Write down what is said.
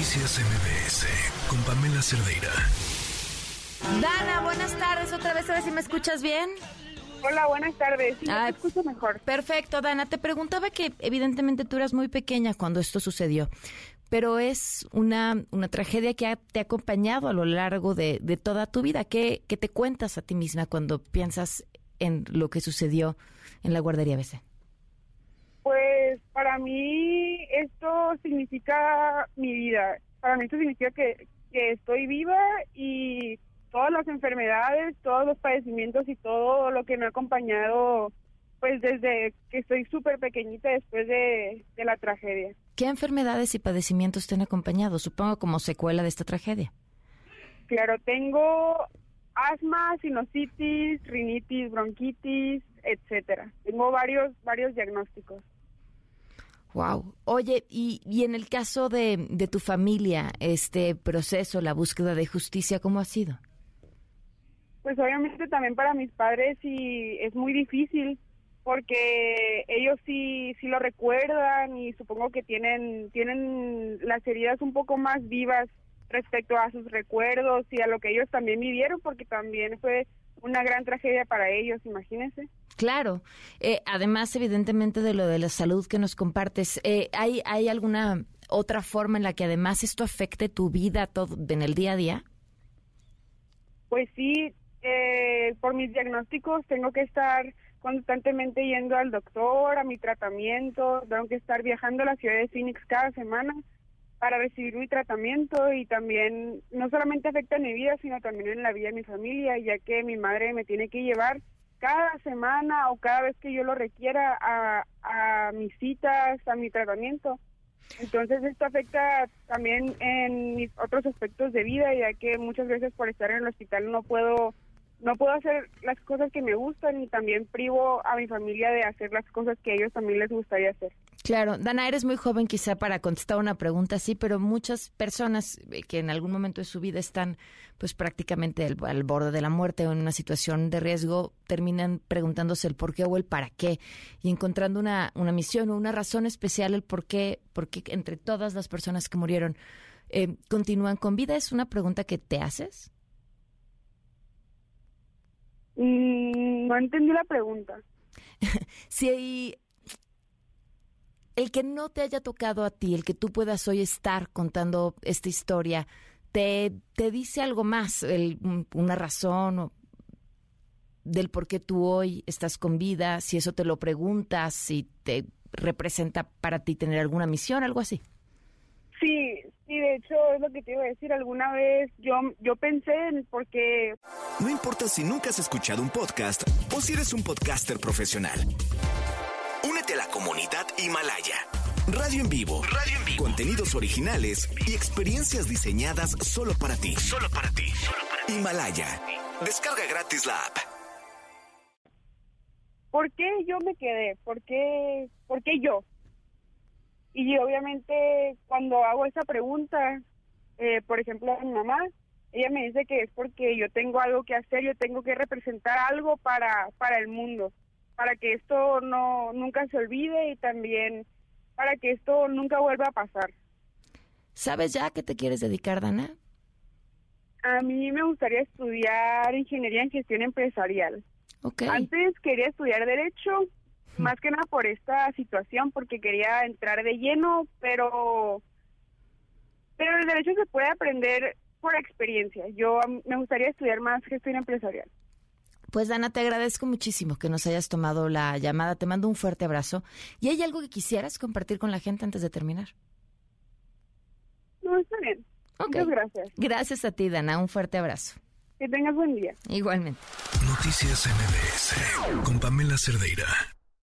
Noticias MBS con Pamela Cerdeira. Dana, buenas tardes. Otra vez, a ver si me escuchas bien. Hola, buenas tardes. Sí, Ah, te escucho mejor. Perfecto, Dana. Te preguntaba que evidentemente tú eras muy pequeña cuando esto sucedió, pero es una, una tragedia que ha- te ha acompañado a lo largo de, de toda tu vida. ¿Qué, ¿Qué te cuentas a ti misma cuando piensas en lo que sucedió en la guardería BC? Pues para mí esto significa mi vida. Para mí esto significa que, que estoy viva y todas las enfermedades, todos los padecimientos y todo lo que me ha acompañado pues desde que estoy súper pequeñita después de, de la tragedia. ¿Qué enfermedades y padecimientos te han acompañado? Supongo como secuela de esta tragedia. Claro, tengo asma, sinusitis, rinitis, bronquitis, etcétera. Tengo varios varios diagnósticos. Wow. Oye, y, y en el caso de, de tu familia, este proceso, la búsqueda de justicia, ¿cómo ha sido? Pues obviamente también para mis padres sí es muy difícil porque ellos sí sí lo recuerdan y supongo que tienen tienen las heridas un poco más vivas respecto a sus recuerdos y a lo que ellos también vivieron porque también fue una gran tragedia para ellos, imagínense. Claro. Eh, además, evidentemente, de lo de la salud que nos compartes, eh, ¿hay, ¿hay alguna otra forma en la que además esto afecte tu vida todo en el día a día? Pues sí, eh, por mis diagnósticos tengo que estar constantemente yendo al doctor, a mi tratamiento, tengo que estar viajando a la ciudad de Phoenix cada semana para recibir mi tratamiento y también no solamente afecta en mi vida, sino también en la vida de mi familia, ya que mi madre me tiene que llevar cada semana o cada vez que yo lo requiera a, a mis citas, a mi tratamiento. Entonces esto afecta también en mis otros aspectos de vida, ya que muchas veces por estar en el hospital no puedo no puedo hacer las cosas que me gustan y también privo a mi familia de hacer las cosas que a ellos también les gustaría hacer. Claro, Dana, eres muy joven quizá para contestar una pregunta así, pero muchas personas eh, que en algún momento de su vida están pues prácticamente al, al borde de la muerte o en una situación de riesgo, terminan preguntándose el por qué o el para qué y encontrando una, una misión o una razón especial el por qué, por qué entre todas las personas que murieron eh, continúan con vida. ¿Es una pregunta que te haces? Mm, no entendí la pregunta. Si hay- el que no te haya tocado a ti, el que tú puedas hoy estar contando esta historia, te, te dice algo más, el- una razón o del por qué tú hoy estás con vida, si eso te lo preguntas, si te representa para ti tener alguna misión, algo así. Sí, sí, de hecho es lo que te iba a decir. Alguna vez yo yo pensé en porque No importa si nunca has escuchado un podcast o si eres un podcaster profesional. A la comunidad Himalaya. Radio en vivo. Radio en vivo. Contenidos originales y experiencias diseñadas solo para ti. Solo para ti. Himalaya. Descarga gratis la app. ¿por qué yo me quedé? ¿Por qué, por qué yo? Y obviamente cuando hago esa pregunta, eh, por ejemplo a mi mamá, ella me dice que es porque yo tengo algo que hacer, yo tengo que representar algo para, para el mundo, para que esto no nunca se olvide y también para que esto nunca vuelva a pasar. ¿Sabes ya a qué te quieres dedicar, Dana? A mí me gustaría estudiar ingeniería en gestión empresarial. Ok. Antes quería estudiar derecho, más que nada por esta situación, porque quería entrar de lleno, pero pero el derecho se puede aprender por experiencia. Yo me gustaría estudiar más gestión empresarial. Pues Dana, te agradezco muchísimo que nos hayas tomado la llamada. Te mando un fuerte abrazo. ¿Y hay algo que quisieras compartir con la gente antes de terminar? No, está bien. Ok. Muchas gracias. Gracias a ti, Dana. Un fuerte abrazo. Que tengas buen día. Igualmente. Noticias MBS con Pamela Cerdeira.